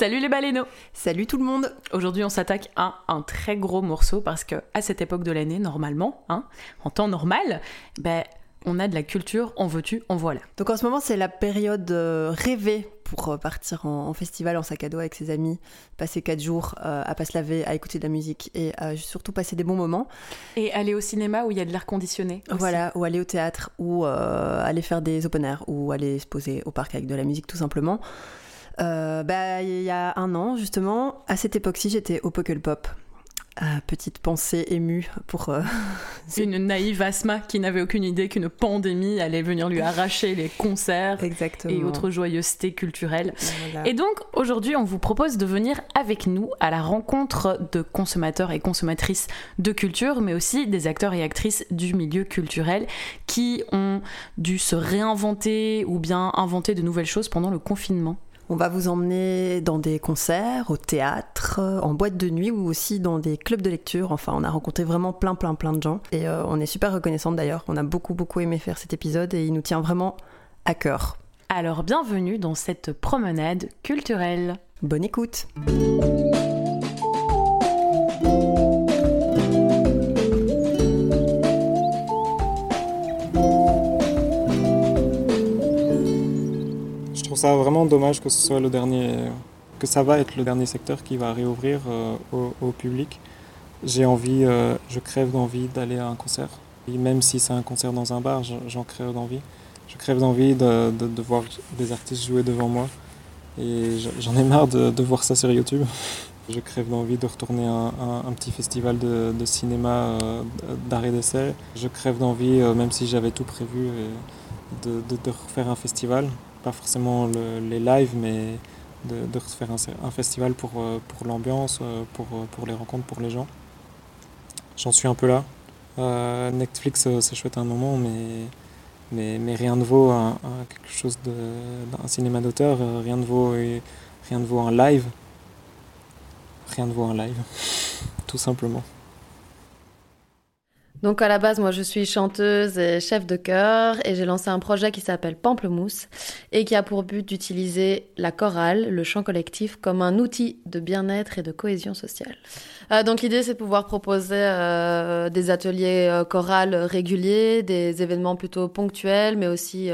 Salut les baleineaux Salut tout le monde Aujourd'hui on s'attaque à un très gros morceau parce que à cette époque de l'année, normalement, hein, en temps normal, ben, on a de la culture, en veux-tu, en voilà. Donc en ce moment c'est la période euh, rêvée pour euh, partir en, festival en sac à dos avec ses amis, passer quatre jours euh, à pas se laver, à écouter de la musique et à surtout passer des bons moments. Et aller au cinéma où il y a de l'air conditionné. Voilà, ou aller au théâtre, ou aller faire des open air, ou aller se poser au parc avec de la musique tout simplement. Euh, bah, il y a un an, justement, à cette époque-ci, j'étais au Pop. Euh, petite pensée émue pour... Euh, Une naïve Asma qui n'avait aucune idée qu'une pandémie allait venir lui arracher les concerts et autres joyeusetés culturelles. Et donc aujourd'hui on vous propose de venir avec nous à la rencontre de consommateurs et consommatrices de culture, mais aussi des acteurs et actrices du milieu culturel qui ont dû se réinventer ou bien inventer de nouvelles choses pendant le confinement. On va vous emmener dans des concerts, au théâtre, en boîte de nuit ou aussi dans des clubs de lecture. Enfin, on a rencontré vraiment plein, plein, plein de gens. Et euh, on est super reconnaissante d'ailleurs. On a beaucoup, beaucoup aimé faire cet épisode et il nous tient vraiment à cœur. Alors, bienvenue dans cette promenade culturelle. Bonne écoute! Ça vraiment dommage que ce soit le dernier, que ça va être le dernier secteur qui va réouvrir euh, au, public. J'ai envie, euh, je crève d'envie d'aller à un concert. Même si c'est un concert dans un bar, j'en crève d'envie. Je crève d'envie de, de, voir des artistes jouer devant moi. Et j'en ai marre de, voir ça sur YouTube. Je crève d'envie de retourner à un, petit festival de, cinéma euh, d'arrêt d'essai. Je crève d'envie, même si j'avais tout prévu, de, refaire un festival pas forcément les lives, mais de, de faire un, festival pour, euh, pour l'ambiance, euh, pour, euh, pour les rencontres, pour les gens. J'en suis un peu là. Netflix, c'est chouette un moment, mais, mais, mais rien ne vaut un, quelque chose d'un cinéma d'auteur, rien ne vaut rien ne vaut un live. Rien ne vaut un live, tout simplement. Donc à la base, moi je suis chanteuse et chef de chœur et j'ai lancé un projet qui s'appelle Pamplemousse et qui a pour but d'utiliser la chorale, le chant collectif, comme un outil de bien-être et de cohésion sociale. Euh, donc l'idée c'est de pouvoir proposer euh, des ateliers euh, chorales réguliers, des événements plutôt ponctuels, mais aussi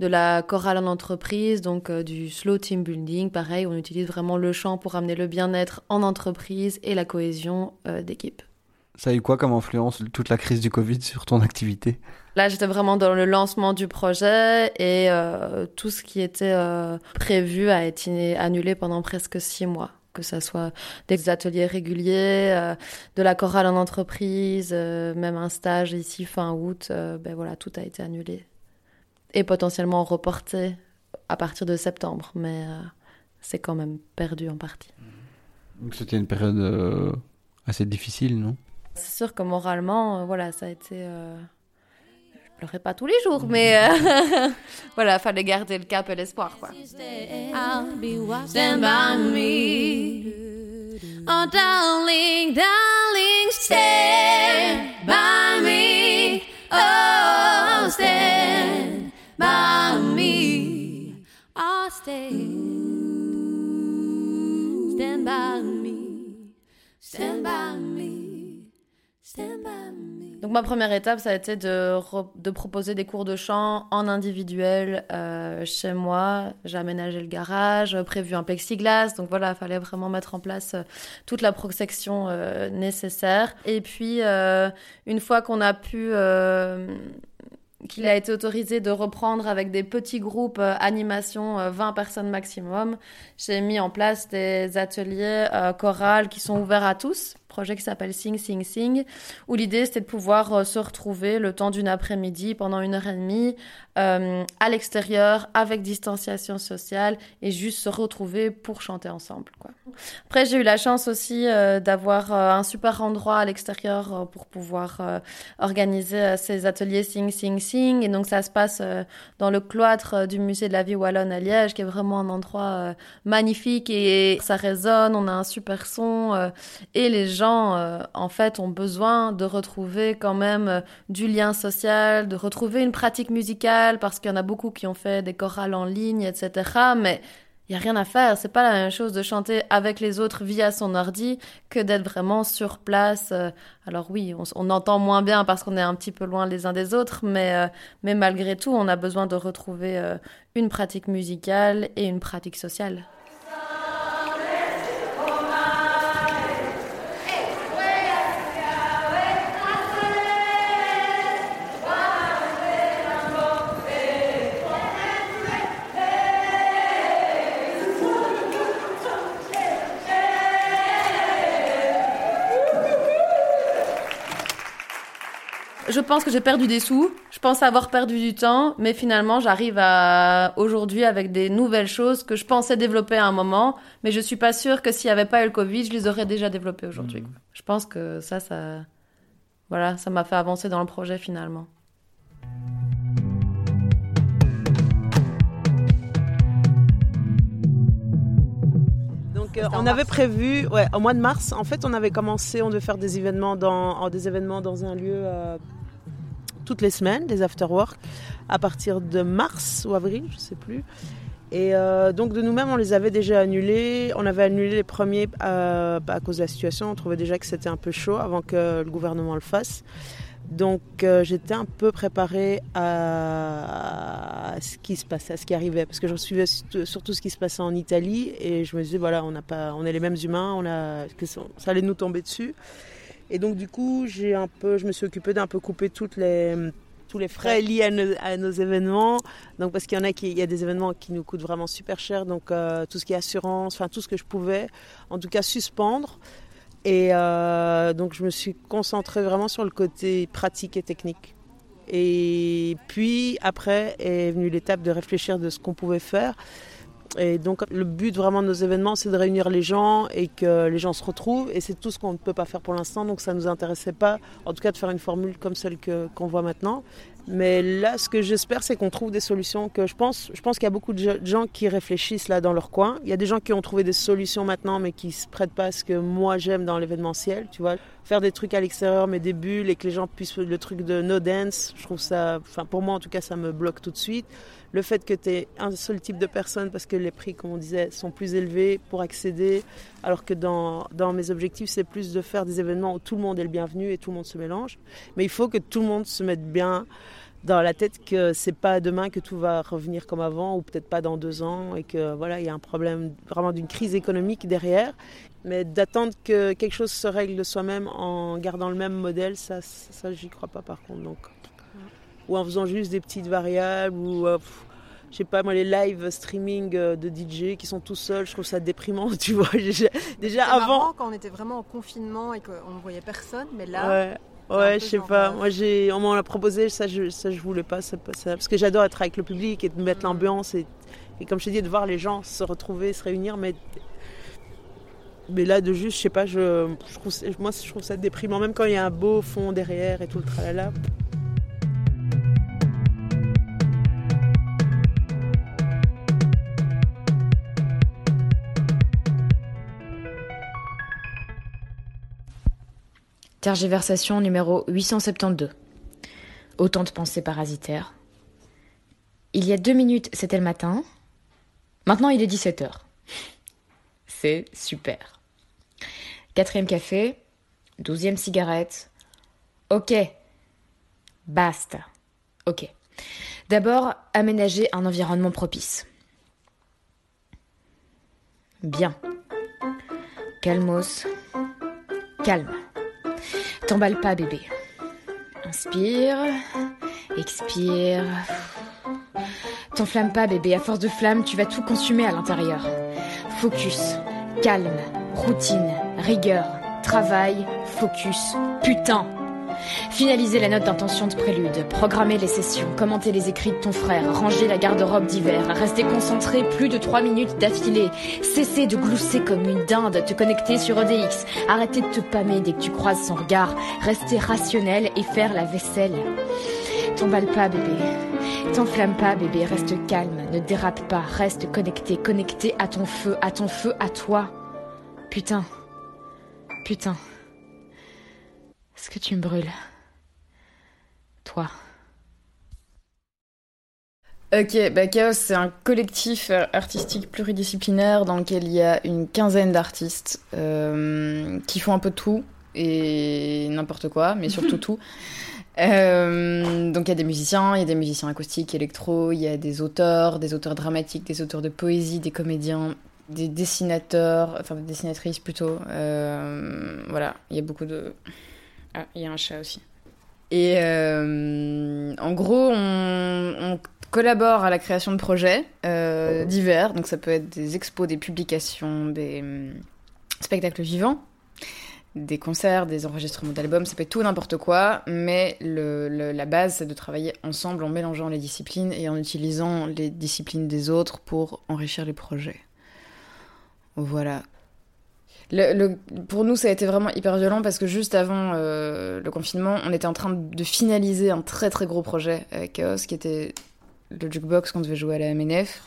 de la chorale en entreprise, donc du slow team building. Pareil, on utilise vraiment le chant pour amener le bien-être en entreprise et la cohésion d'équipe. Ça a eu quoi comme influence toute la crise du Covid sur ton activité? Là, j'étais vraiment dans le lancement du projet et euh, tout ce qui était euh, prévu a été annulé pendant presque six mois. Que ce soit des ateliers réguliers, euh, de la chorale en entreprise, même un stage ici fin août, ben voilà, tout a été annulé. Et potentiellement reporté à partir de septembre, mais c'est quand même perdu en partie. Donc c'était une période assez difficile, non? C'est sûr que moralement, euh, voilà, ça a été. Euh... Je pleurais pas tous les jours, mais euh... voilà, fallait garder le cap et l'espoir, quoi. Stand by me. Oh, darling, darling, stand by me. Oh, stand by me. Oh, stand. Stand by me. Stand by me. Donc ma première étape, ça a été de, proposer des cours de chant en individuel euh, chez moi. J'ai aménagé le garage, prévu un plexiglas. Donc voilà, il fallait vraiment mettre en place euh, toute la protection euh, nécessaire. Et puis, une fois qu'on a pu qu'il a été autorisé de reprendre avec des petits groupes animation 20 personnes maximum. J'ai mis en place des ateliers chorales qui sont ouverts à tous projet qui s'appelle Sing Sing Sing, où l'idée c'était de pouvoir euh, se retrouver le temps d'une après-midi pendant une heure et demie euh, à l'extérieur avec distanciation sociale et juste se retrouver pour chanter ensemble. Quoi. Après j'ai eu la chance aussi euh, d'avoir un super endroit à l'extérieur pour pouvoir organiser ces ateliers Sing Sing Sing et donc ça se passe dans le cloître du musée de la vie wallonne à Liège qui est vraiment un endroit magnifique et ça résonne, on a un super son et les gens euh, en fait, ont besoin de retrouver quand même euh, du lien social, de retrouver une pratique musicale, parce qu'il y en a beaucoup qui ont fait des chorales en ligne, etc. Mais il y a rien à faire. C'est pas la même chose de chanter avec les autres via son ordi que d'être vraiment sur place. Euh, alors oui, on, entend moins bien parce qu'on est un petit peu loin les uns des autres, mais, mais malgré tout, on a besoin de retrouver une pratique musicale et une pratique sociale. Je pense que j'ai perdu des sous. Je pense avoir perdu du temps, mais finalement, j'arrive à aujourd'hui avec des nouvelles choses que je pensais développer à un moment, mais je suis pas sûre que s'il n'y avait pas eu le Covid, je les aurais déjà développées aujourd'hui. Hmm. Je pense que ça, ça, voilà, ça m'a fait avancer dans le projet finalement. Donc, euh, on avait prévu, ouais, au mois de mars, en fait, on avait commencé, on devait faire des événements dans, des événements dans un lieu euh, toutes les semaines, des after-work, à partir de mars ou avril, je ne sais plus. Et euh, donc de nous-mêmes, on les avait déjà annulés. On avait annulé les premiers euh, à cause de la situation. On trouvait déjà que c'était un peu chaud avant que le gouvernement le fasse. Donc euh, j'étais un peu préparée à... ce qui se passait, à ce qui arrivait, parce que je suivais surtout ce qui se passait en Italie et je me disais voilà, on n'a pas, on est les mêmes humains, on a, ça allait nous tomber dessus. Et donc du coup, j'ai un peu, je me suis occupée d'un peu couper toutes les, tous les frais liés à nos, événements. Donc parce qu'il y en a qui, il y a des événements qui nous coûtent vraiment super cher. Donc euh, tout ce qui est assurance, enfin tout ce que je pouvais, en tout cas suspendre. Et euh, donc je me suis concentrée vraiment sur le côté pratique et technique. Et puis après est venue l'étape de réfléchir de ce qu'on pouvait faire. Et donc le but vraiment de nos événements, c'est de réunir les gens et que les gens se retrouvent. Et c'est tout ce qu'on ne peut pas faire pour l'instant. Donc ça ne nous intéressait pas, en tout cas, de faire une formule comme celle qu'on voit maintenant. Mais là, ce que j'espère, c'est qu'on trouve des solutions que je pense, je pense qu'il y a beaucoup de gens qui réfléchissent là dans leur coin. Il y a des gens qui ont trouvé des solutions maintenant, mais qui se prêtent pas à ce que moi j'aime dans l'événementiel, tu vois. Faire des trucs à l'extérieur, mais des bulles et que les gens puissent le truc de no dance, je trouve ça, enfin pour moi en tout cas, ça me bloque tout de suite. Le fait que tu aies un seul type de personne, parce que les prix, comme on disait, sont plus élevés pour accéder, alors que dans, dans mes objectifs, c'est plus de faire des événements où tout le monde est le bienvenu et tout le monde se mélange. Mais il faut que tout le monde se mette bien dans la tête que c'est pas demain que tout va revenir comme avant ou peut-être pas dans deux ans et que voilà il y a un problème vraiment d'une crise économique derrière mais d'attendre que quelque chose se règle de soi-même en gardant le même modèle ça ça, j'y crois pas par contre donc ou en faisant juste des petites variables ou euh, je sais pas moi les live streaming euh, de DJ qui sont tout seuls je trouve ça déprimant tu vois déjà, avant quand on était vraiment en confinement et qu'on ne voyait personne mais là Ouais, je sais pas. Euh, Moi, j'ai, on m'en a proposé, ça, je, ça, je voulais pas, ça, parce que j'adore être avec le public et de mettre mm. l'ambiance et, et, comme je t'ai dit, de voir les gens se retrouver, se réunir, mais mais là, de juste, je sais pas, je, je trouve, moi, je trouve ça déprimant, même quand il y a un beau fond derrière et tout le tralala. Tergiversation numéro 872. Autant de pensées parasitaires. Il y a deux minutes, c'était le matin. Maintenant, il est 17h. C'est super. Quatrième café. Douzième cigarette. Ok. Basta. Ok. D'abord, aménager un environnement propice. Bien. Calmos. Calme. T'emballe pas, bébé. Inspire, expire. T'enflamme pas, bébé. À force de flamme, tu vas tout consumer à l'intérieur. Focus, calme, routine, rigueur, travail, focus. Putain, Finaliser la note d'intention de prélude, programmer les sessions, commenter les écrits de ton frère, ranger la garde-robe d'hiver, rester concentré plus de 3 minutes d'affilée, cesser de glousser comme une dinde, te connecter sur EDX, arrêter de te pâmer dès que tu croises son regard, rester rationnel et faire la vaisselle. T'emballe pas, bébé. T'enflamme pas, bébé. Reste calme. Ne dérape pas. Reste connecté. Connecté à ton feu. À ton feu, à toi. Putain. Putain. Est-ce que tu me brûles Toi. Ok, bah Chaos, c'est un collectif artistique pluridisciplinaire dans lequel il y a une quinzaine d'artistes euh, qui font un peu tout et n'importe quoi, mais surtout tout. Euh, donc il y a des musiciens, il y a des musiciens acoustiques, électro, il y a des auteurs, des auteurs dramatiques, des auteurs de poésie, des comédiens, des dessinateurs, enfin des dessinatrices plutôt. Euh, voilà, il y a beaucoup de... Ah, il y a un chat aussi. Et en gros, on, collabore à la création de projets euh, divers. Donc ça peut être des expos, des publications, des hum, spectacles vivants, des concerts, des enregistrements d'albums, ça peut être tout n'importe quoi. Mais la base, c'est de travailler ensemble en mélangeant les disciplines et en utilisant les disciplines des autres pour enrichir les projets. Voilà. Pour nous, ça a été vraiment hyper violent parce que juste avant euh, le confinement, on était en train de finaliser un très très gros projet avec Chaos qui était le jukebox qu'on devait jouer à la MNF.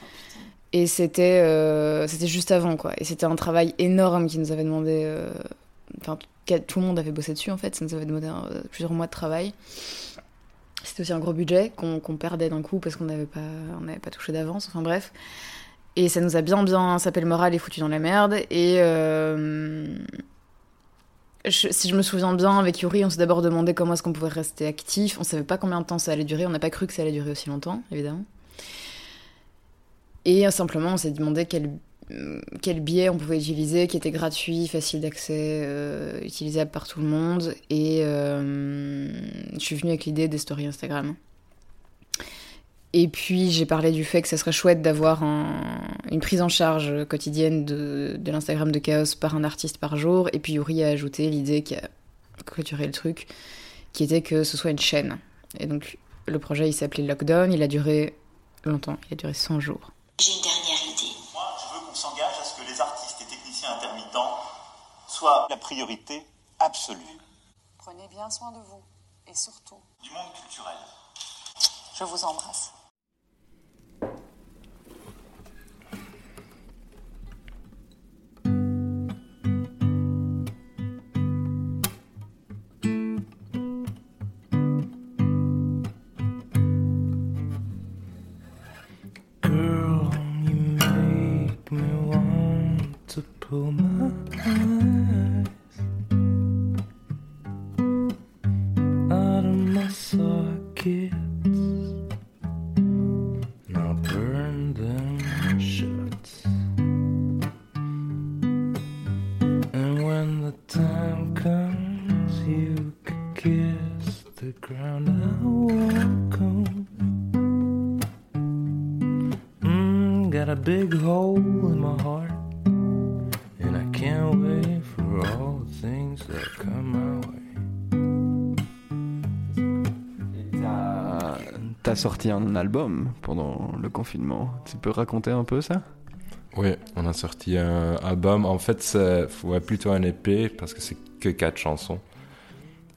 Et c'était euh, c'était juste avant, quoi. Et c'était un travail énorme qui nous avait demandé. Euh, enfin, tout le monde avait bossé dessus, en fait. Ça nous avait demandé plusieurs mois de travail. C'était aussi un gros budget qu'on perdait d'un coup parce qu'on n'avait pas, on pas touché d'avance. Enfin, bref. Et ça nous a bien, bien sapé le moral et foutu dans la merde. Et. si je me souviens bien, avec Yuri, on s'est d'abord demandé comment est-ce qu'on pouvait rester actif. On savait pas combien de temps ça allait durer. On n'a pas cru que ça allait durer aussi longtemps, évidemment. Et simplement, on s'est demandé quel, quel biais on pouvait utiliser, qui était gratuit, facile d'accès, euh, utilisable par tout le monde. Et euh, je suis venue avec l'idée des stories Instagram. Et puis j'ai parlé du fait que ça serait chouette d'avoir une prise en charge quotidienne de, de l'Instagram de Chaos par un artiste par jour. Et puis Yuri a ajouté l'idée qui a clôturé le truc, qui était que ce soit une chaîne. Et donc le projet il s'appelait Lockdown, il a duré longtemps, il a duré 100 jours. J'ai une dernière idée. Moi je veux qu'on s'engage à ce que les artistes et techniciens intermittents soient la priorité absolue. Prenez bien soin de vous et surtout du monde culturel. Je vous embrasse. Sorti un album pendant le confinement. Tu peux raconter un peu ça? Oui, on a sorti un album. En fait, c'est ouais, plutôt un épée parce que c'est que quatre chansons.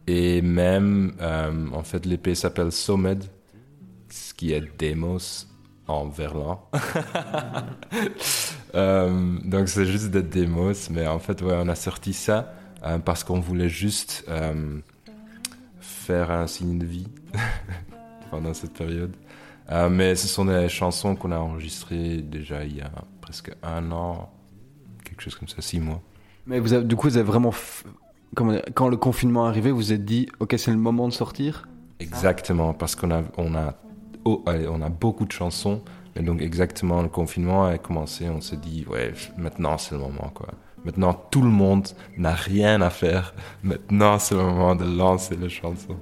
Et même, euh, en fait, l'épée s'appelle Somed, ce qui est Demos en verlan. euh, donc c'est juste des démos, mais en fait, ouais, on a sorti ça euh, parce qu'on voulait juste euh, faire un signe de vie pendant cette période. Mais ce sont des chansons qu'on a enregistrées déjà il y a presque un an, quelque chose comme ça, six mois. Mais vous avez, du coup, vous avez vraiment. quand le confinement est arrivé, vous vous êtes dit, ok, c'est le moment de sortir? Exactement, parce qu'on a, on a, oh, on a beaucoup de chansons. Et donc, exactement, le confinement a commencé. On s'est dit, ouais, maintenant c'est le moment, quoi. Maintenant, tout le monde n'a rien à faire. Maintenant, c'est le moment de lancer les chansons.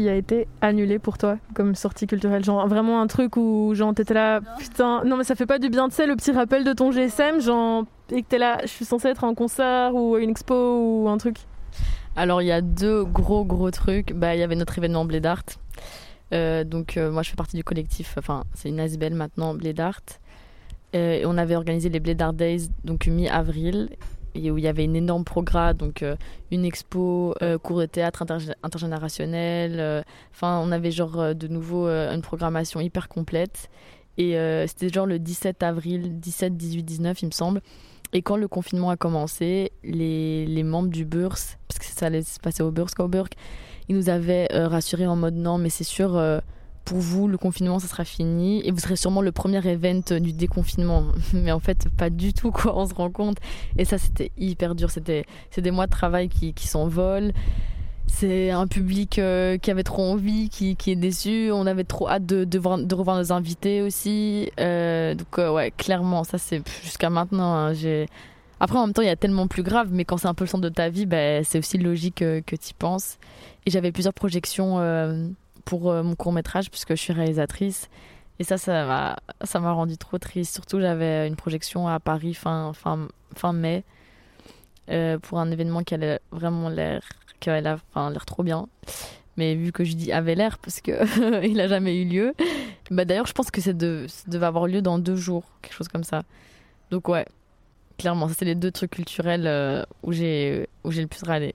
Qui a été annulé pour toi comme sortie culturelle? Genre vraiment un truc où genre t'étais là, putain, non mais ça fait pas du bien, tu sais, le petit rappel de ton GSM, genre, et que t'es là, je suis censée être en concert ou à une expo ou un truc Alors il y a deux gros gros trucs. Bah il y avait notre événement Blade Art. Euh, donc euh, moi je fais partie du collectif, enfin c'est une Asbel maintenant, Blade Art. et on avait organisé les Blédard Days, donc mi-avril, où il y avait une énorme programme, donc une expo, cours de théâtre intergénérationnel. Enfin, on avait genre de nouveau une programmation hyper complète. Et c'était genre le 17 avril, 17, 18, 19, il me semble. Et quand le confinement a commencé, les, membres du BURS, parce que ça allait se passer au BURS, Coburg, ils nous avaient euh, rassurés en mode non, mais c'est sûr, euh, pour vous, le confinement, ça sera fini et vous serez sûrement le premier event du déconfinement. Mais en fait, pas du tout, quoi, on se rend compte. Et ça, c'était hyper dur. C'était des mois de travail qui, s'envolent c'est un public euh, qui avait trop envie, qui, est déçu. On avait trop hâte de, voir, de revoir nos invités aussi. Euh, donc, euh, ouais, clairement, ça c'est jusqu'à maintenant. Hein, j'ai... Après, en même temps, il y a tellement plus grave, mais quand c'est un peu le centre de ta vie, bah, c'est aussi logique que, que tu y penses. Et j'avais plusieurs projections pour mon court métrage, puisque je suis réalisatrice. Et ça, ça m'a, ça m'a rendu trop triste. Surtout, j'avais une projection à Paris fin, fin, fin mai pour un événement qui avait vraiment l'air a l'air trop bien. Mais vu que je dis avait l'air parce que il a jamais eu lieu, bah d'ailleurs je pense que ça, de, devait avoir lieu dans deux jours, quelque chose comme ça. Donc ouais, clairement, ça c'est les deux trucs culturels euh, où j'ai où j'ai le plus râlé.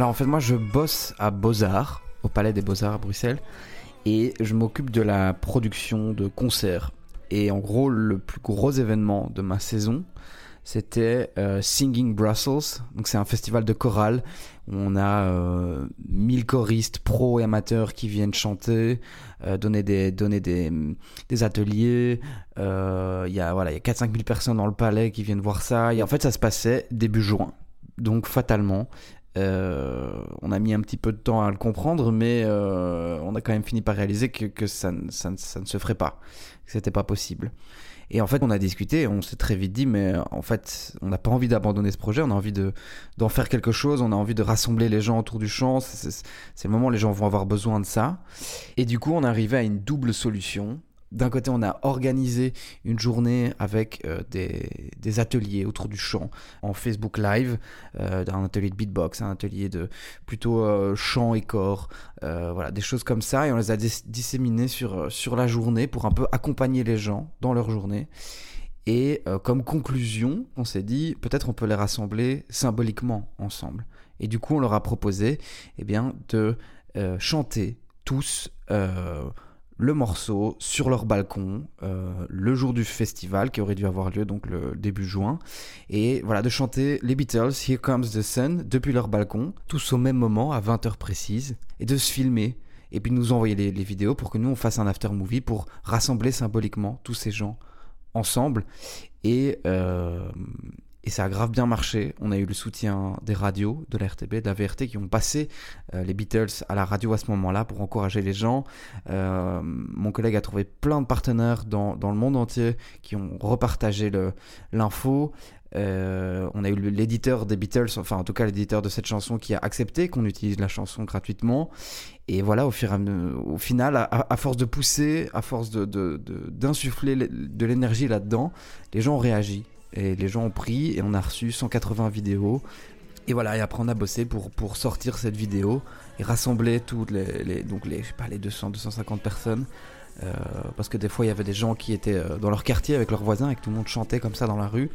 Alors en fait moi je bosse à Beaux-Arts, au Palais des Beaux-Arts à Bruxelles, et je m'occupe de la production de concerts. Et en gros le plus gros événement de ma saison, c'était euh, Singing Brussels. Donc c'est un festival de chorale. On a euh, 1000 choristes pro et amateurs qui viennent chanter, euh, donner des donner des, des ateliers. Euh, il y a voilà, il y a 4 5000 personnes dans le palais qui viennent voir ça et en fait ça se passait début juin. Donc fatalement on a mis un petit peu de temps à le comprendre, mais on a quand même fini par réaliser que, ça, ne se ferait pas, que c'était pas possible. Et en fait, on a discuté, on s'est très vite dit, mais euh, en fait, on n'a pas envie d'abandonner ce projet, on a envie de, d'en faire quelque chose, on a envie de rassembler les gens autour du chant. C'est, le moment où les gens vont avoir besoin de ça. Et du coup, on arrivé à une double solution d'un côté, on a organisé une journée avec euh, des, ateliers autour du chant en Facebook Live, euh, un atelier de beatbox, un atelier de plutôt euh, chant et corps, voilà, des choses comme ça, et on les a disséminés sur, sur la journée pour un peu accompagner les gens dans leur journée. Et comme conclusion, on s'est dit peut-être on peut les rassembler symboliquement ensemble. Et du coup, on leur a proposé eh bien, de chanter tous le morceau sur leur balcon euh, le jour du festival qui aurait dû avoir lieu donc le début juin. Et voilà de chanter les Beatles Here Comes the Sun depuis leur balcon tous au même moment à 20h précises et de se filmer et puis nous envoyer les, vidéos pour que nous on fasse un after movie pour rassembler symboliquement tous ces gens ensemble. Et euh, et ça a grave bien marché. On a eu le soutien des radios, de la RTB, de la VRT qui ont passé euh, les Beatles à la radio à ce moment-là pour encourager les gens. Euh, mon collègue a trouvé plein de partenaires dans, dans le monde entier qui ont repartagé l'info. Euh, on a eu l'éditeur des Beatles, enfin en tout cas l'éditeur de cette chanson qui a accepté qu'on utilise la chanson gratuitement. Et voilà, au, final, à, force de pousser, à force d'insuffler de, de, de l'énergie là-dedans, les gens ont réagi. Et les gens ont pris et on a reçu 180 vidéos. Et voilà, et après on a bossé pour, pour sortir cette vidéo et rassembler toutes les, donc les, je sais pas, les 200, 250 personnes. Euh, parce que des fois il y avait des gens qui étaient euh, dans leur quartier avec leurs voisins et que tout le monde chantait comme ça dans la rue.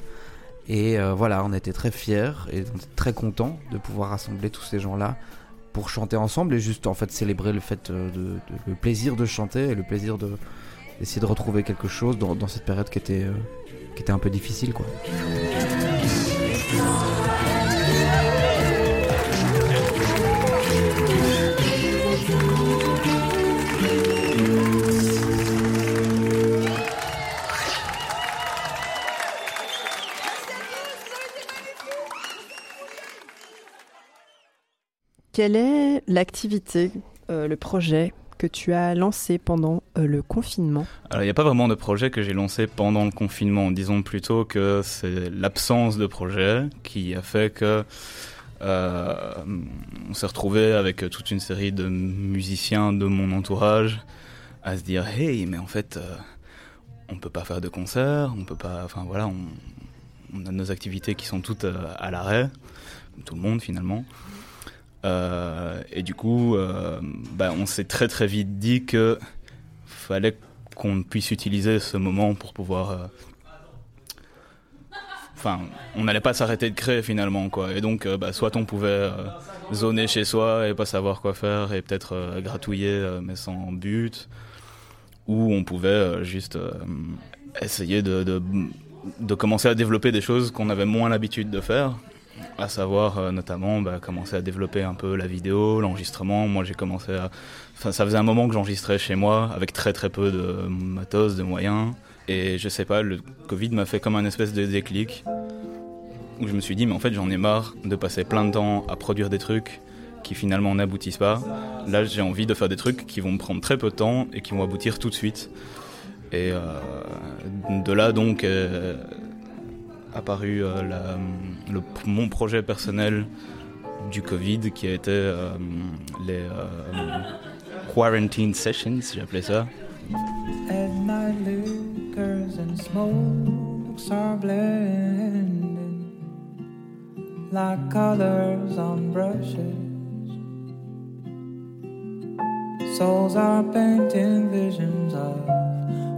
Et euh, voilà, on était très fiers et très contents de pouvoir rassembler tous ces gens-là pour chanter ensemble et juste en fait célébrer le fait de, le plaisir de chanter et le plaisir de d'essayer de retrouver quelque chose dans cette période qui était qui était un peu difficile quoi. Quelle est l'activité, euh, le projet que tu as lancé pendant euh, le confinement Alors, il n'y a pas vraiment de projet que j'ai lancé pendant le confinement. Disons plutôt que c'est l'absence de projet qui a fait que euh, on s'est retrouvé avec toute une série de musiciens de mon entourage à se dire hey, mais en fait, euh, on peut pas faire de concert, on peut pas. Enfin voilà, on a nos activités qui sont toutes à l'arrêt, tout le monde finalement. Euh, et du coup, euh, bah, on s'est très très vite dit que fallait qu'on puisse utiliser ce moment pour pouvoir. Euh, enfin, on n'allait pas s'arrêter de créer finalement, quoi. Et donc, bah, soit on pouvait zoner chez soi et pas savoir quoi faire et peut-être gratouiller mais sans but, ou on pouvait juste essayer de, commencer à développer des choses qu'on avait moins l'habitude de faire à savoir euh, notamment bah, commencer à développer un peu la vidéo, l'enregistrement. Moi j'ai commencé à... Ça faisait un moment que j'enregistrais chez moi avec très très peu de matos, de moyens. Et je sais pas, le Covid m'a fait comme un espèce de déclic où je me suis dit mais en fait j'en ai marre de passer plein de temps à produire des trucs qui finalement n'aboutissent pas. Là j'ai envie de faire des trucs qui vont me prendre très peu de temps et qui vont aboutir tout de suite. Et euh, de là donc euh, apparu euh, le, mon projet personnel du Covid qui a été euh, les euh, quarantine sessions, j'appelais ça. At night liquors and smokes are blending like colors on brushes. Souls are painting visions of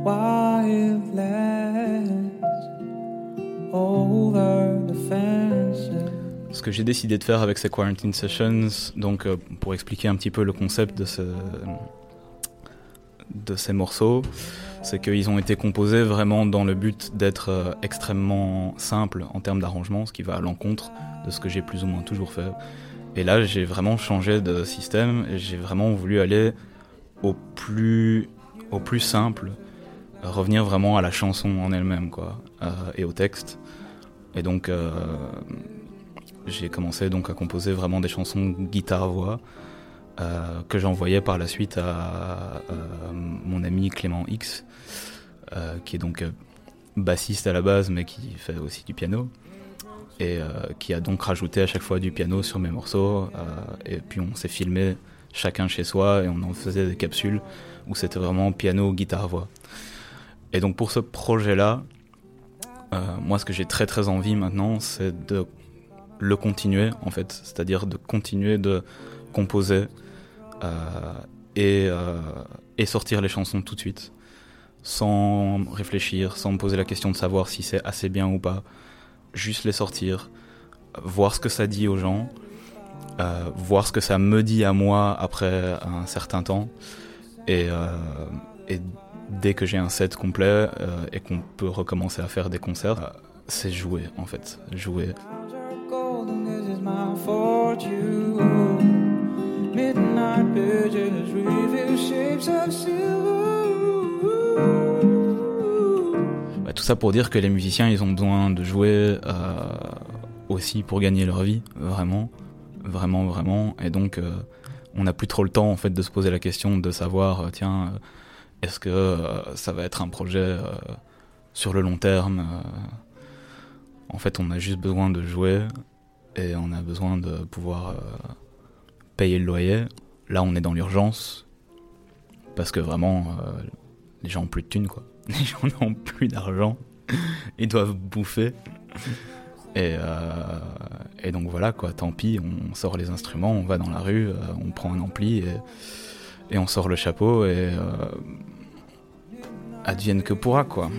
wildlands. Ce que j'ai décidé de faire avec ces quarantine sessions, donc euh, pour expliquer un petit peu le concept de, ce, de ces morceaux, c'est qu'ils ont été composés vraiment dans le but d'être euh, extrêmement simples en termes d'arrangement, ce qui va à l'encontre de ce que j'ai plus ou moins toujours fait. Et là, j'ai vraiment changé de système et j'ai vraiment voulu aller au plus simple, revenir vraiment à la chanson en elle-même, quoi, euh, et au texte. Et donc, euh, j'ai commencé donc à composer vraiment des chansons guitare-voix euh, que j'envoyais par la suite à, mon ami Clément X, qui est donc bassiste à la base, mais qui fait aussi du piano et qui a donc rajouté à chaque fois du piano sur mes morceaux. et puis on s'est filmé chacun chez soi et on en faisait des capsules où c'était vraiment piano, guitare, voix. Et donc pour ce projet-là, euh, moi ce que j'ai très très envie maintenant, c'est de le continuer en fait, c'est-à-dire de continuer de composer euh, et, euh, et sortir les chansons tout de suite, sans réfléchir, sans me poser la question de savoir si c'est assez bien ou pas, juste les sortir, voir ce que ça dit aux gens, voir ce que ça me dit à moi après un certain temps, et, et dès que j'ai un set complet euh, et qu'on peut recommencer à faire des concerts, euh, c'est jouer en fait, jouer. Bah, tout ça pour dire que les musiciens, ils ont besoin de jouer euh, aussi pour gagner leur vie, vraiment, vraiment, vraiment. Et donc, on n'a plus trop le temps en fait de se poser la question de savoir, tiens est-ce que euh, ça va être un projet euh, sur le long terme euh, En fait, on a juste besoin de jouer et on a besoin de pouvoir payer le loyer. Là, on est dans l'urgence parce que vraiment, les gens ont plus de thunes, quoi. Les gens n'ont plus d'argent, ils doivent bouffer. Et, donc voilà, quoi, tant pis, on sort les instruments, on va dans la rue, on prend un ampli et et on sort le chapeau et euh, advienne que pourra quoi.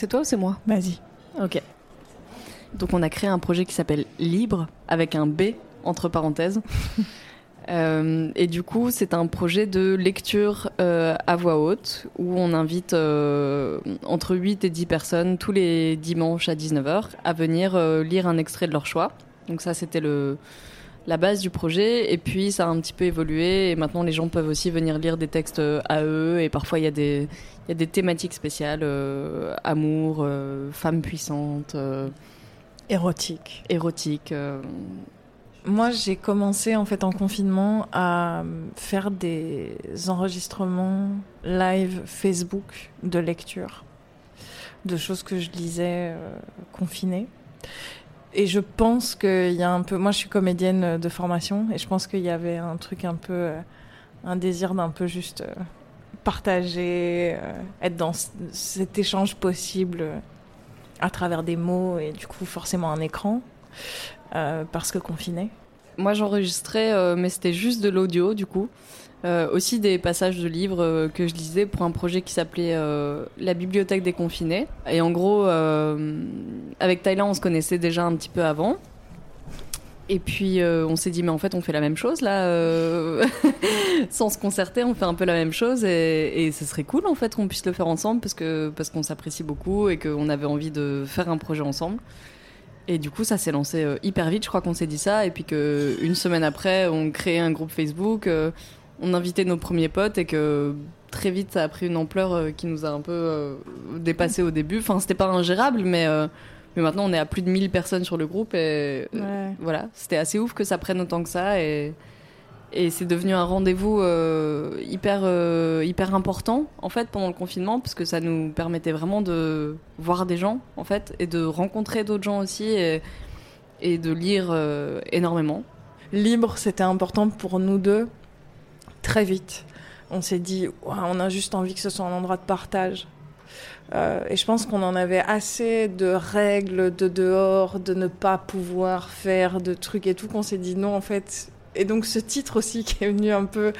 C'est toi ou c'est moi? Vas-y. Ok. Donc on a créé un projet qui s'appelle Libre avec un B entre parenthèses. Euh, et du coup, c'est un projet de lecture euh, à voix haute où on invite euh, entre 8 et 10 personnes tous les dimanches à 19h à venir lire un extrait de leur choix. Donc ça, c'était le, la base du projet. Et puis ça a un petit peu évolué. Et maintenant, les gens peuvent aussi venir lire des textes à eux. Et parfois, il y a des, il y a des thématiques spéciales amour, femme puissante, érotique. Érotique. Moi, j'ai commencé en fait en confinement à faire des enregistrements live Facebook de lecture, de choses que je lisais confinées. Et je pense qu'il y a un peu. Moi, je suis comédienne de formation et je pense qu'il y avait un truc un peu. Euh, un désir d'un peu juste euh, partager, euh, être dans cet échange possible à travers des mots et du coup, forcément un écran parce que confiné. Moi, j'enregistrais, mais c'était juste de l'audio du coup. Euh, aussi des passages de livres euh, que je lisais pour un projet qui s'appelait euh, La bibliothèque des confinés. Et en gros, avec Thaïlande, on se connaissait déjà un petit peu avant. Et puis on s'est dit mais en fait on fait la même chose là, sans se concerter, on fait un peu la même chose et, et ce serait cool en fait qu'on puisse le faire ensemble parce que parce qu'on s'apprécie beaucoup et qu'on avait envie de faire un projet ensemble. Et du coup, ça s'est lancé hyper vite. Je crois qu'on s'est dit ça. Et puis qu'une semaine après, on créait un groupe Facebook on invitait nos premiers potes et que très vite ça a pris une ampleur euh, qui nous a un peu euh, dépassé au début. Enfin, c'était pas ingérable, mais, euh, mais maintenant on est à plus de 1000 personnes sur le groupe et voilà, c'était assez ouf que ça prenne autant que ça et, et c'est devenu un rendez-vous hyper, hyper important en fait pendant le confinement parce que ça nous permettait vraiment de voir des gens en fait et de rencontrer d'autres gens aussi et, de lire énormément. Libre, c'était important pour nous deux très vite. On s'est dit, on a juste envie que ce soit un endroit de partage. Euh, et je pense qu'on en avait assez de règles de dehors, de ne pas pouvoir faire de trucs et tout, qu'on s'est dit non, en fait, et donc ce titre aussi qui est venu un peu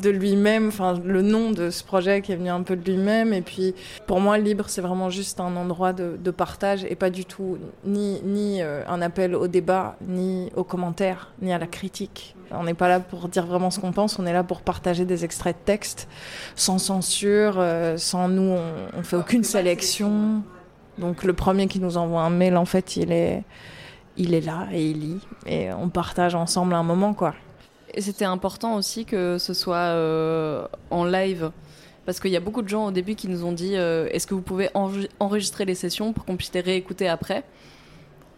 de lui-même, enfin le nom de ce projet qui est venu un peu de lui-même. Et puis pour moi, Libre, c'est vraiment juste un endroit de, partage et pas du tout ni, ni euh, un appel au débat, ni aux commentaires, ni à la critique. On n'est pas là pour dire vraiment ce qu'on pense, on est là pour partager des extraits de texte sans censure, euh, sans nous, on, on fait aucune sélection. Donc le premier qui nous envoie un mail, en fait, il est il est là et il lit et on partage ensemble un moment quoi. Et c'était important aussi que ce soit euh, en live parce qu'il y a beaucoup de gens au début qui nous ont dit euh, est-ce que vous pouvez enregistrer les sessions pour qu'on puisse les réécouter après?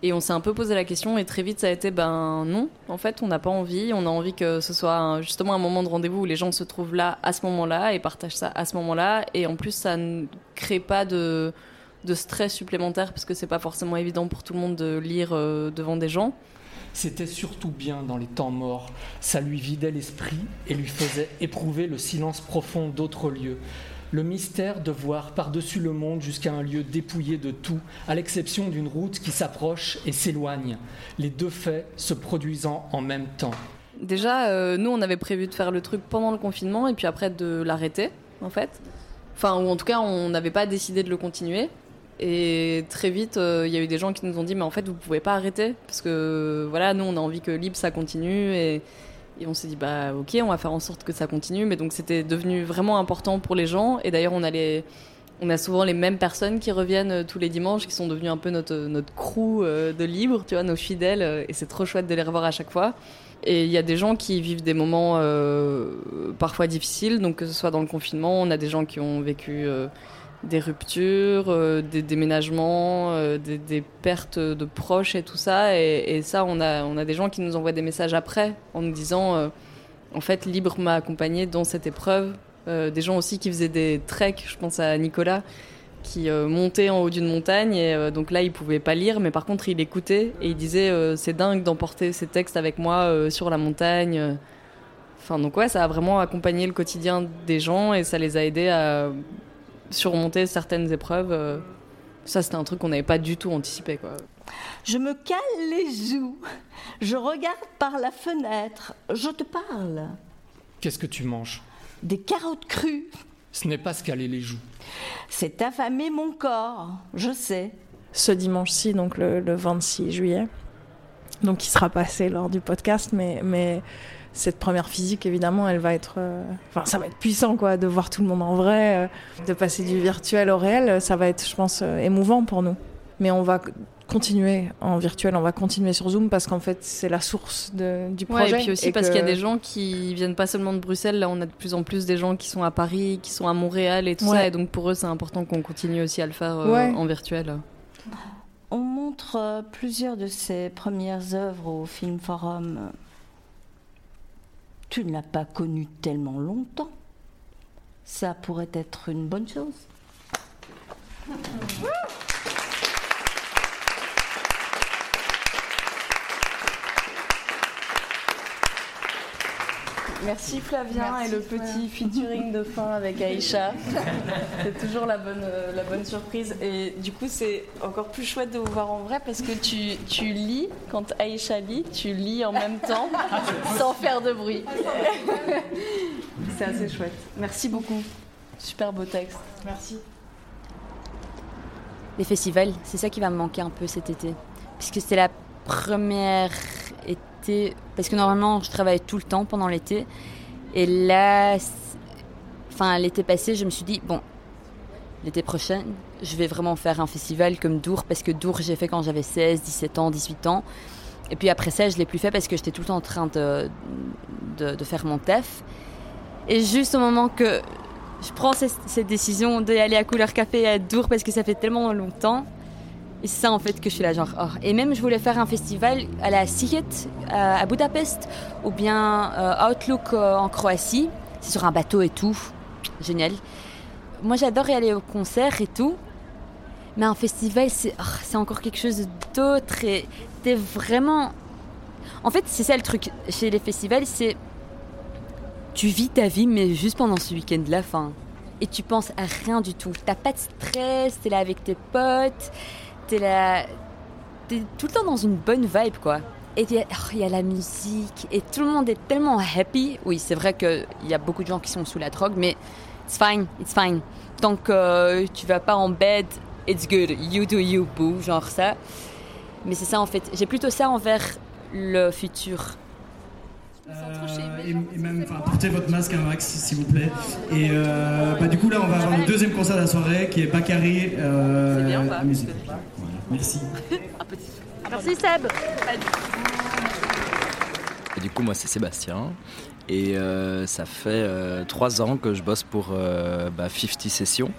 Et on s'est un peu posé la question et très vite ça a été ben non. En fait on n'a pas envie. On a envie que ce soit justement un moment de rendez-vous où les gens se trouvent là à ce moment-là et partagent ça à ce moment-là. Et en plus ça ne crée pas de de stress supplémentaire parce que c'est pas forcément évident pour tout le monde de lire euh, devant des gens. C'était surtout bien dans les temps morts. Ça lui vidait l'esprit et lui faisait éprouver le silence profond d'autres lieux. Le mystère de voir par-dessus le monde jusqu'à un lieu dépouillé de tout, à l'exception d'une route qui s'approche et s'éloigne, les deux faits se produisant en même temps. Déjà, euh, nous, on avait prévu de faire le truc pendant le confinement et puis après de l'arrêter, en fait. Enfin, ou en tout cas, on n'avait pas décidé de le continuer. Et très vite, euh, il y a eu des gens qui nous ont dit, mais en fait, vous pouvez pas arrêter. Parce que voilà, nous, on a envie que Libre, ça continue. Et, on s'est dit, bah ok, on va faire en sorte que ça continue. Mais donc, c'était devenu vraiment important pour les gens. Et d'ailleurs, on a On a souvent les mêmes personnes qui reviennent euh, tous les dimanches, qui sont devenues un peu notre, notre crew euh, de libre, tu vois, nos fidèles, et c'est trop chouette de les revoir à chaque fois. Et il y a des gens qui vivent des moments parfois difficiles, donc que ce soit dans le confinement, on a des gens qui ont vécu des ruptures, euh, des déménagements, euh, des, pertes de proches et tout ça. Et, ça, on a, on a des gens qui nous envoient des messages après en nous disant euh, en fait, Libre m'a accompagné dans cette épreuve. des gens aussi qui faisaient des treks, je pense à Nicolas, qui montait en haut d'une montagne. Et donc là, il pouvait pas lire, mais par contre, il écoutait et il disait c'est dingue d'emporter ces textes avec moi sur la montagne. Enfin, donc ouais, ça a vraiment accompagné le quotidien des gens et ça les a aidés à surmonter certaines épreuves. Euh, ça, c'était un truc qu'on n'avait pas du tout anticipé. Quoi. Je me cale les joues, je regarde par la fenêtre, je te parle. Qu'est-ce que tu manges? Des carottes crues. Ce n'est pas se caler les joues. C'est affamer mon corps, je sais. Ce dimanche-ci, donc le, le, 26 juillet, donc qui sera passé lors du podcast, mais, mais cette première physique, évidemment, elle va être, euh, enfin, ça va être puissant, quoi, de voir tout le monde en vrai, euh, de passer du virtuel au réel, ça va être, je pense, euh, émouvant pour nous. Mais on va continuer en virtuel, on va continuer sur Zoom parce qu'en fait, c'est la source du projet. et puis aussi parce qu'il y a des gens qui viennent pas seulement de Bruxelles. Là, on a de plus en plus des gens qui sont à Paris, qui sont à Montréal et tout ça. Et donc, pour eux, c'est important qu'on continue aussi à le faire euh, en virtuel. On montre plusieurs de ses premières œuvres au Film Forum. Tu ne l'as pas connu tellement longtemps. Ça pourrait être une bonne chose. Merci Flavien et le petit featuring de fin avec Aïcha. c'est toujours la bonne, euh, la bonne surprise. Et du coup, c'est encore plus chouette de vous voir en vrai parce que tu, tu lis, quand Aïcha lit, tu lis en même temps sans faire de bruit. c'est assez chouette. Merci beaucoup. Super beau texte. Merci. Les festivals, c'est ça qui va me manquer un peu cet été. Puisque c'était la première Parce que normalement, je travaille tout le temps pendant l'été. Et là, enfin, l'été passé, je me suis dit, bon, l'été prochain, je vais vraiment faire un festival comme Dour. Parce que Dour, j'ai fait quand j'avais 16, 17 ans, 18 ans. Et puis après ça, je l'ai plus fait parce que j'étais tout le temps en train de, faire mon tef. Et juste au moment que je prends cette, décision d'aller à Couleur Café à Dour parce que ça fait tellement longtemps. Et c'est ça en fait que je suis là, genre. Oh. Et même je voulais faire un festival à la Siget à Budapest ou bien euh, Outlook euh, en Croatie. C'est sur un bateau et tout. Génial. Moi j'adore y aller au concert et tout. Mais un festival, c'est oh, encore quelque chose d'autre. Et t'es vraiment. En fait, c'est ça le truc chez les festivals, c'est tu vis ta vie, mais juste pendant ce week-end-là, fin. Et tu penses à rien du tout. T'as pas de stress, t'es là avec tes potes, t'es là. T'es tout le temps dans une bonne vibe, quoi. Et il y, oh, y, a la musique, et tout le monde est tellement happy. Oui, c'est vrai qu'il y a beaucoup de gens qui sont sous la drogue, mais it's fine, it's fine. Tant que tu vas pas en bed, it's good. You do you, boo, genre ça. Mais c'est ça en fait. J'ai plutôt ça envers le futur. Euh, et, même portez votre masque un max s'il vous plaît. Et euh, bah, du coup là on va avoir le deuxième concert de la soirée qui est Bakary euh, bien, musique. Merci. Merci Seb. Et du coup moi c'est Sébastien et ça fait trois ans que je bosse pour bah, 50 Sessions.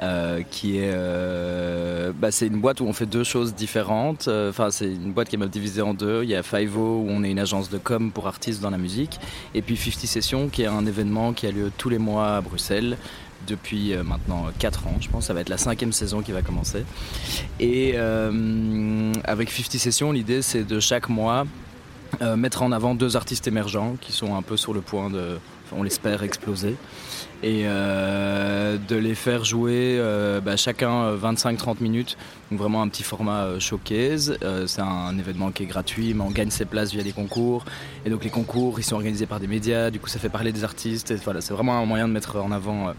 Euh, qui est, euh, bah, c'est une boîte où on fait deux choses différentes. Euh, enfin, c'est une boîte qui est mal divisée en deux. Il y a Five où on est une agence de com pour artistes dans la musique, et puis 50 Sessions, qui est un événement qui a lieu tous les mois à Bruxelles depuis maintenant 4 ans, je pense. Ça va être la cinquième saison qui va commencer. Et avec 50 Sessions, l'idée c'est de chaque mois mettre en avant deux artistes émergents qui sont un peu sur le point de, on l'espère, exploser et euh, de les faire jouer euh, bah, chacun 25-30 euh, minutes. Donc vraiment un petit format showcase. c'est un, événement qui est gratuit, mais on gagne ses places via les concours. Et donc les concours, ils sont organisés par des médias. Du coup, ça fait parler des artistes. C'est vraiment un moyen de mettre en avant,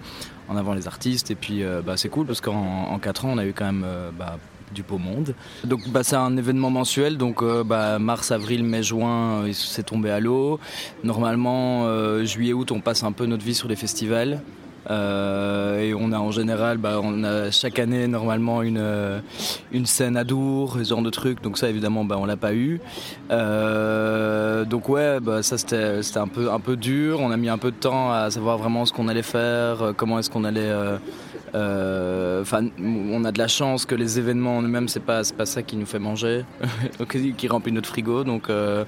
en avant les artistes. Et puis, bah, c'est cool parce qu'en 4 ans, on a eu quand même bah, du beau monde. Donc bah, c'est un événement mensuel, donc euh, bah, mars, avril, mai, juin, euh, c'est tombé à l'eau. Normalement, euh, juillet, août, on passe un peu notre vie sur les festivals. Et on a en général, bah, on a chaque année normalement une, une scène à Dour, ce genre de trucs. Donc ça évidemment, bah, on l'a pas eu. donc ouais, bah, ça c'était un peu, un peu dur. On a mis un peu de temps à savoir vraiment ce qu'on allait faire, comment est-ce qu'on allait euh, on a de la chance que les événements en eux-mêmes, c'est pas, pas ça qui nous fait manger, qui remplit notre frigo. Donc euh,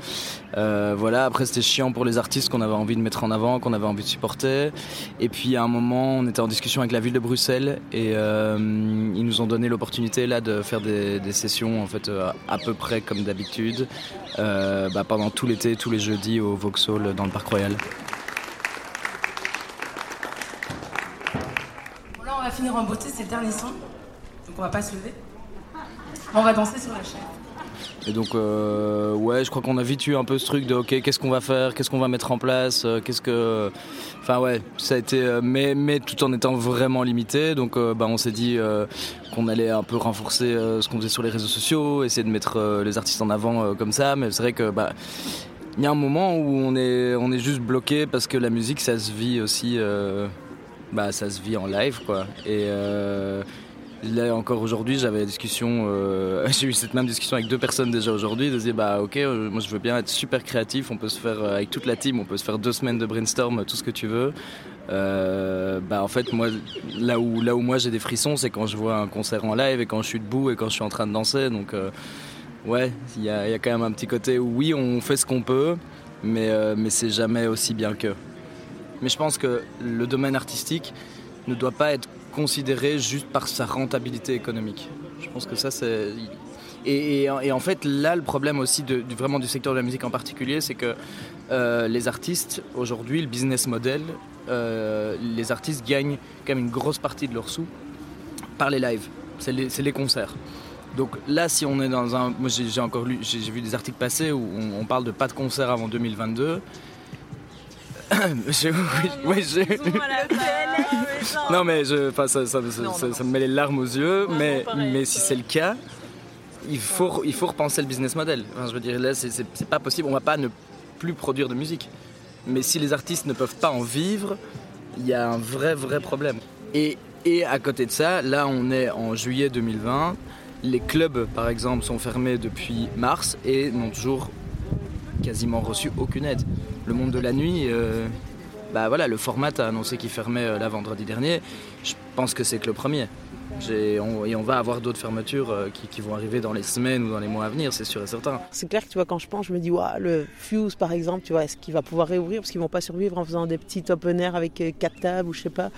euh, voilà. Après, c'était chiant pour les artistes qu'on avait envie de mettre en avant, qu'on avait envie de supporter. Et puis à un moment, on était en discussion avec la ville de Bruxelles et ils nous ont donné l'opportunité là de faire des, sessions en fait à peu près comme d'habitude bah, pendant tout l'été, tous les jeudis au Vauxhall dans le Parc Royal. finir en beauté, c'est le dernier son. Donc on va pas se lever. On va danser sur la chaîne. Et donc, euh, ouais, je crois qu'on a vite eu un peu ce truc de, ok, qu'est-ce qu'on va faire, qu'est-ce qu'on va mettre en place, euh, qu'est-ce que. Enfin, ouais, ça a été. Euh, mais, mais tout en étant vraiment limité. Donc, bah, on s'est dit qu'on allait un peu renforcer ce qu'on faisait sur les réseaux sociaux, essayer de mettre les artistes en avant comme ça. Mais c'est vrai que, bah. Il y a un moment où on est, on est juste bloqué parce que la musique, ça se vit aussi bah, ça se vit en live quoi. Et, Là encore aujourd'hui, j'avais la discussion, euh, j'ai eu cette même discussion avec deux personnes déjà aujourd'hui. Ils disaient bah ok, euh, moi je veux bien être super créatif. On peut se faire euh, avec toute la team, on peut se faire deux semaines de brainstorm, tout ce que tu veux. bah en fait moi là où là où moi j'ai des frissons, c'est quand je vois un concert en live et quand je suis debout et quand je suis en train de danser. Donc ouais, il y a, y a, quand même un petit côté où oui on fait ce qu'on peut, mais mais c'est jamais aussi bien que. Mais je pense que le domaine artistique ne doit pas être considéré juste par sa rentabilité économique. Je pense que ça, c'est. Et, en fait, là, le problème aussi de, vraiment du secteur de la musique en particulier, c'est que euh, les artistes, aujourd'hui, le business model, euh, les artistes gagnent quand même une grosse partie de leurs sous par les lives. C'est les, concerts. Donc là, si on est dans un. Moi, j'ai encore lu, j'ai vu des articles passer où on, on, parle de pas de concert avant 2022. Non mais je, ça, ça, ça, me met les larmes aux yeux, mais, mais si c'est le cas, il faut, il faut repenser le business model. je veux dire, là, c'est pas possible, on va pas ne plus produire de musique. Mais si les artistes ne peuvent pas en vivre, il y a un vrai, vrai problème. Et, et à côté de ça, là, on est en juillet 2020. Les clubs, par exemple, sont fermés depuis mars et n'ont toujours quasiment reçu aucune aide. Le monde de la nuit, euh, bah voilà, le format a annoncé qu'il fermait euh, la vendredi dernier. Je pense que c'est que le premier. et on va avoir d'autres fermetures euh, qui, vont arriver dans les semaines ou dans les mois à venir, c'est sûr et certain. C'est clair que tu vois, quand je pense, je me dis, le Fuse par exemple, tu vois, est-ce qu'il va pouvoir réouvrir Parce qu'ils vont pas survivre en faisant des petits open air avec quatre tables ou je sais pas,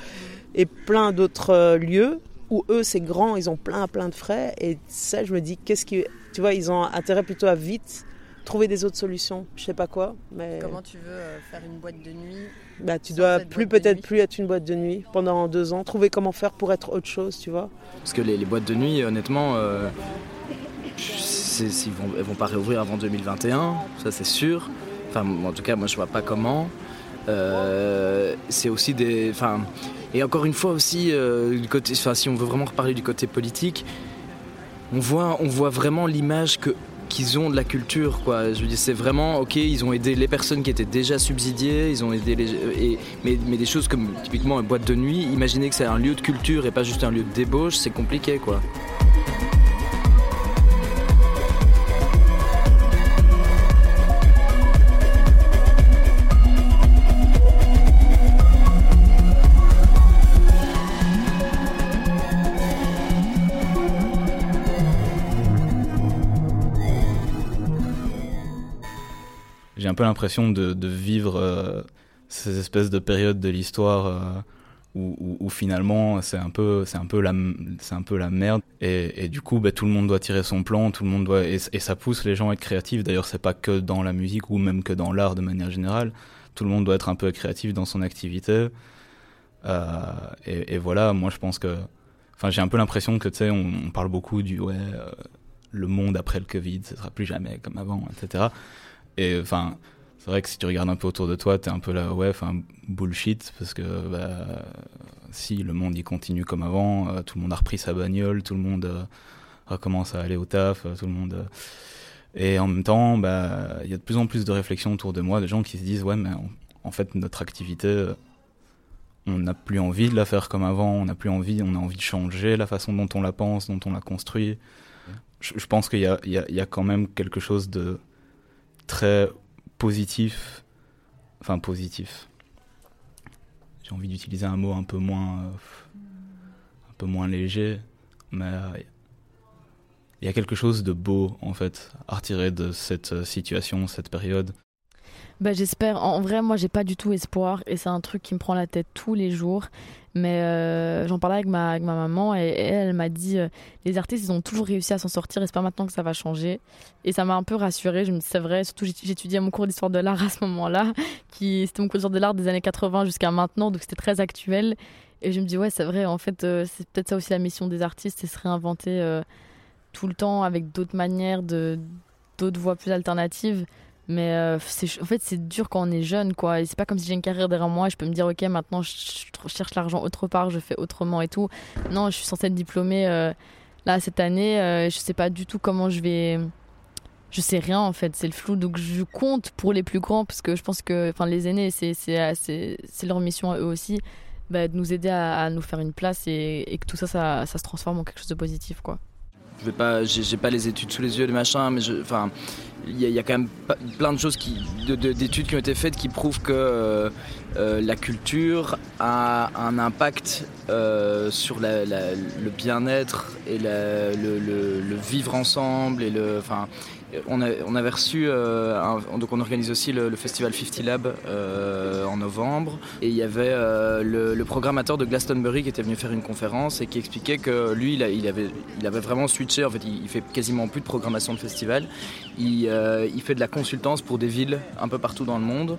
et plein d'autres lieux où eux c'est grand, ils ont plein plein de frais. Et ça, je me dis, qu'est-ce qui. Tu vois, ils ont intérêt plutôt à vite trouver des autres solutions. Je sais pas quoi, mais. Comment tu veux euh, faire une boîte de nuit Bah, tu dois plus peut-être plus être une boîte de nuit pendant deux ans. Trouver comment faire pour être autre chose, tu vois. Parce que les, boîtes de nuit, honnêtement, euh, vont, elles vont pas réouvrir avant 2021, ça c'est sûr. Enfin, en tout cas, moi je vois pas comment. Euh, c'est aussi des. Enfin, et encore une fois aussi, euh, du côté, si on veut vraiment reparler du côté politique, on voit, on voit vraiment l'image que qu'ils ont de la culture quoi. Je c'est vraiment ok ils ont aidé les personnes qui étaient déjà subsidiées ils ont aidé les et, mais, mais des choses comme typiquement une boîte de nuit imaginez que c'est un lieu de culture et pas juste un lieu de débauche c'est compliqué quoi un peu l'impression de, vivre euh, ces espèces de périodes de l'histoire euh, où, finalement c'est un peu c'est un peu la c'est un peu la merde. Et, du coup bah, tout le monde doit tirer son plan tout le monde doit et, ça pousse les gens à être créatifs. D'ailleurs c'est pas que dans la musique ou même que dans l'art de manière générale. Tout le monde doit être un peu créatif dans son activité. Euh, et, voilà moi je pense que enfin j'ai un peu l'impression que tu sais on, parle beaucoup du ouais le monde après le Covid ce sera plus jamais comme avant etc et enfin, c'est vrai que si tu regardes un peu autour de toi, t'es un peu là, ouais, enfin, bullshit, parce que bah, si le monde il continue comme avant, euh, tout le monde a repris sa bagnole, tout le monde euh, recommence à aller au taf, euh, tout le monde. et en même temps, bah, il y a de plus en plus de réflexions autour de moi, de gens qui se disent, ouais, mais en fait, notre activité, on n'a plus envie de la faire comme avant, on n'a plus envie, on a envie de changer la façon dont on la pense, dont on la construit. Je, pense qu'il y y, y a quand même quelque chose de très positif. Enfin, positif. J'ai envie d'utiliser un mot un peu moins. Euh, un peu moins léger. Mais il y a quelque chose de beau, en fait, à retirer de cette euh, situation, cette période. Bah, j'espère. En vrai, moi, j'ai pas du tout espoir et c'est un truc qui me prend la tête tous les jours. Mais euh, j'en parlais avec ma, avec ma maman et, elle, m'a dit euh, les artistes, ils ont toujours réussi à s'en sortir et c'est pas maintenant que ça va changer. Et ça m'a un peu rassurée. Je me c'est vrai, surtout j'étudiais mon cours d'histoire de l'art à ce moment-là, qui c'était mon cours d'histoire de l'art des années 80 jusqu'à maintenant, donc c'était très actuel. Et je me dis, ouais, c'est vrai, en fait, euh, c'est peut-être ça aussi la mission des artistes, c'est se réinventer tout le temps avec d'autres manières, d'autres voies plus alternatives. Mais euh, en fait, c'est dur quand on est jeune, quoi. Et c'est pas comme si j'ai une carrière derrière moi, je peux me dire, ok, maintenant je, cherche l'argent autre part, je fais autrement et tout. Non, je suis censée être diplômée euh, là cette année, euh, je sais pas du tout comment je vais. Je sais rien en fait, c'est le flou. Donc je compte pour les plus grands, parce que je pense que enfin, les aînés, c'est leur mission à eux aussi. bah, de nous aider à, nous faire une place et, que tout ça, ça, ça se transforme en quelque chose de positif quoi je vais pas, j'ai pas les études sous les yeux, les machins, mais enfin, il y, a quand même plein de choses qui, d'études qui ont été faites qui prouvent que euh, euh, la culture a un impact euh, sur le bien-être et le, le, vivre ensemble et le, enfin, on, avait reçu, euh, donc on organise aussi le, festival 50 Lab euh, en novembre, et il y avait euh, le, programmateur de Glastonbury qui était venu faire une conférence et qui expliquait que lui, il, avait, vraiment switché, en fait, il, fait quasiment plus de programmation de festival, il, fait de la consultance pour des villes un peu partout dans le monde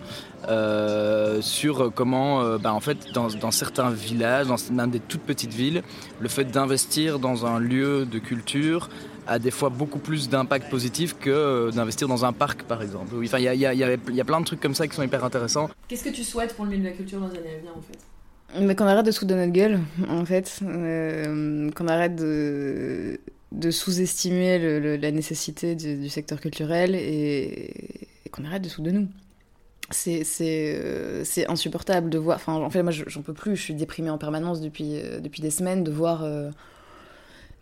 sur comment, bah, en fait, dans, certains villages, dans des toutes petites villes, le fait d'investir dans un lieu de culture a des fois beaucoup plus d'impact positif que euh, d'investir dans un parc, par exemple. Enfin, il y a, y, a, y a, plein de trucs comme ça qui sont hyper intéressants. Qu'est-ce que tu souhaites pour le milieu de la culture dans les années à venir, en fait? Mais qu'on arrête de se foutre de notre gueule, en fait. Euh, qu'on arrête de, de sous-estimer la nécessité du, secteur culturel et, qu'on arrête de se foutre de nous. C'est euh, insupportable de voir. Enfin, en fait, moi, j'en peux plus. Je suis déprimée en permanence depuis, depuis des semaines de voir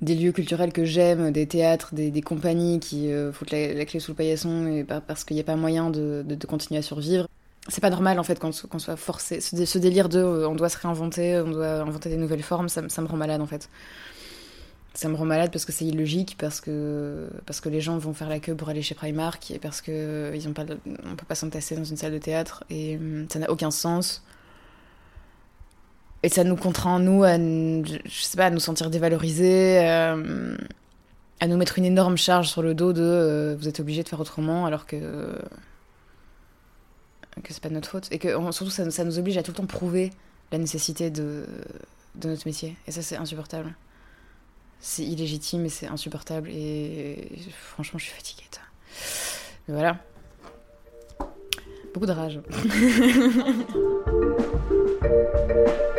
des lieux culturels que j'aime, des théâtres, des, compagnies qui euh, foutent la, clé sous le paillasson et parce qu'il n'y a pas moyen de, continuer à survivre. C'est pas normal en fait qu'on soit forcé. Ce, délire de euh, on doit se réinventer, on doit inventer des nouvelles formes, ça, me rend malade en fait. Ça me rend malade parce que c'est illogique, parce que, parce que les gens vont faire la queue pour aller chez Primark et parce qu'on euh, ne peut pas s'entasser dans une salle de théâtre et hum, ça n'a aucun sens et ça nous contraint nous à je sais pas à nous sentir dévalorisés euh, à nous mettre une énorme charge sur le dos de euh, vous êtes obligé de faire autrement alors que que c'est pas de notre faute. Et que surtout ça, ça, nous oblige à tout le temps prouver la nécessité de de notre métier. Et ça c'est insupportable. C'est illégitime et c'est insupportable. Et franchement je suis fatiguée mais voilà. Beaucoup de rage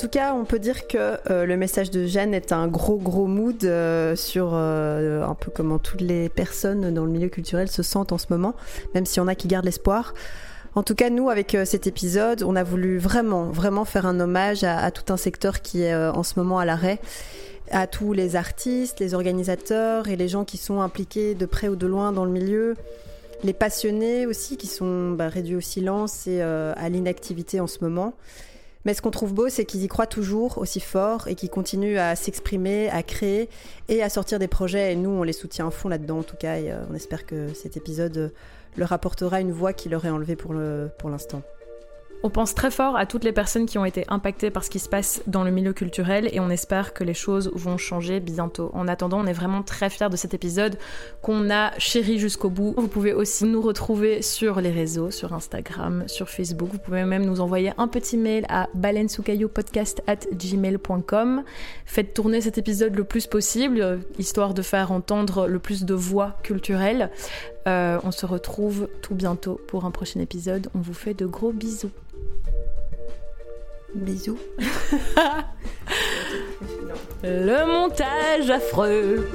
tout cas, on peut dire que euh, le message de Jeanne est un gros gros mood euh, sur euh, un peu comment toutes les personnes dans le milieu culturel se sentent en ce moment, même s'il y en a qui gardent l'espoir. En tout cas, nous, avec cet épisode, on a voulu vraiment, vraiment faire un hommage à, tout un secteur qui est en ce moment à l'arrêt, à tous les artistes, les organisateurs et les gens qui sont impliqués de près ou de loin dans le milieu, les passionnés aussi qui sont bah, réduits au silence et à l'inactivité en ce moment. Mais ce qu'on trouve beau, c'est qu'ils y croient toujours aussi fort et qu'ils continuent à s'exprimer, à créer et à sortir des projets. Et nous, on les soutient à fond là-dedans, en tout cas. Et euh, on espère que cet épisode leur apportera une voix qui leur est enlevée pour l'instant. On pense très fort à toutes les personnes qui ont été impactées par ce qui se passe dans le milieu culturel et on espère que les choses vont changer bientôt. En attendant, on est vraiment très fiers de cet épisode qu'on a chéri jusqu'au bout. Vous pouvez aussi nous retrouver sur les réseaux, sur Instagram, sur Facebook. Vous pouvez même nous envoyer un petit mail à gmail.com Faites tourner cet épisode le plus possible, histoire de faire entendre le plus de voix culturelles. Euh, on se retrouve tout bientôt pour un prochain épisode. On vous fait de gros bisous. Bisous. Le montage affreux.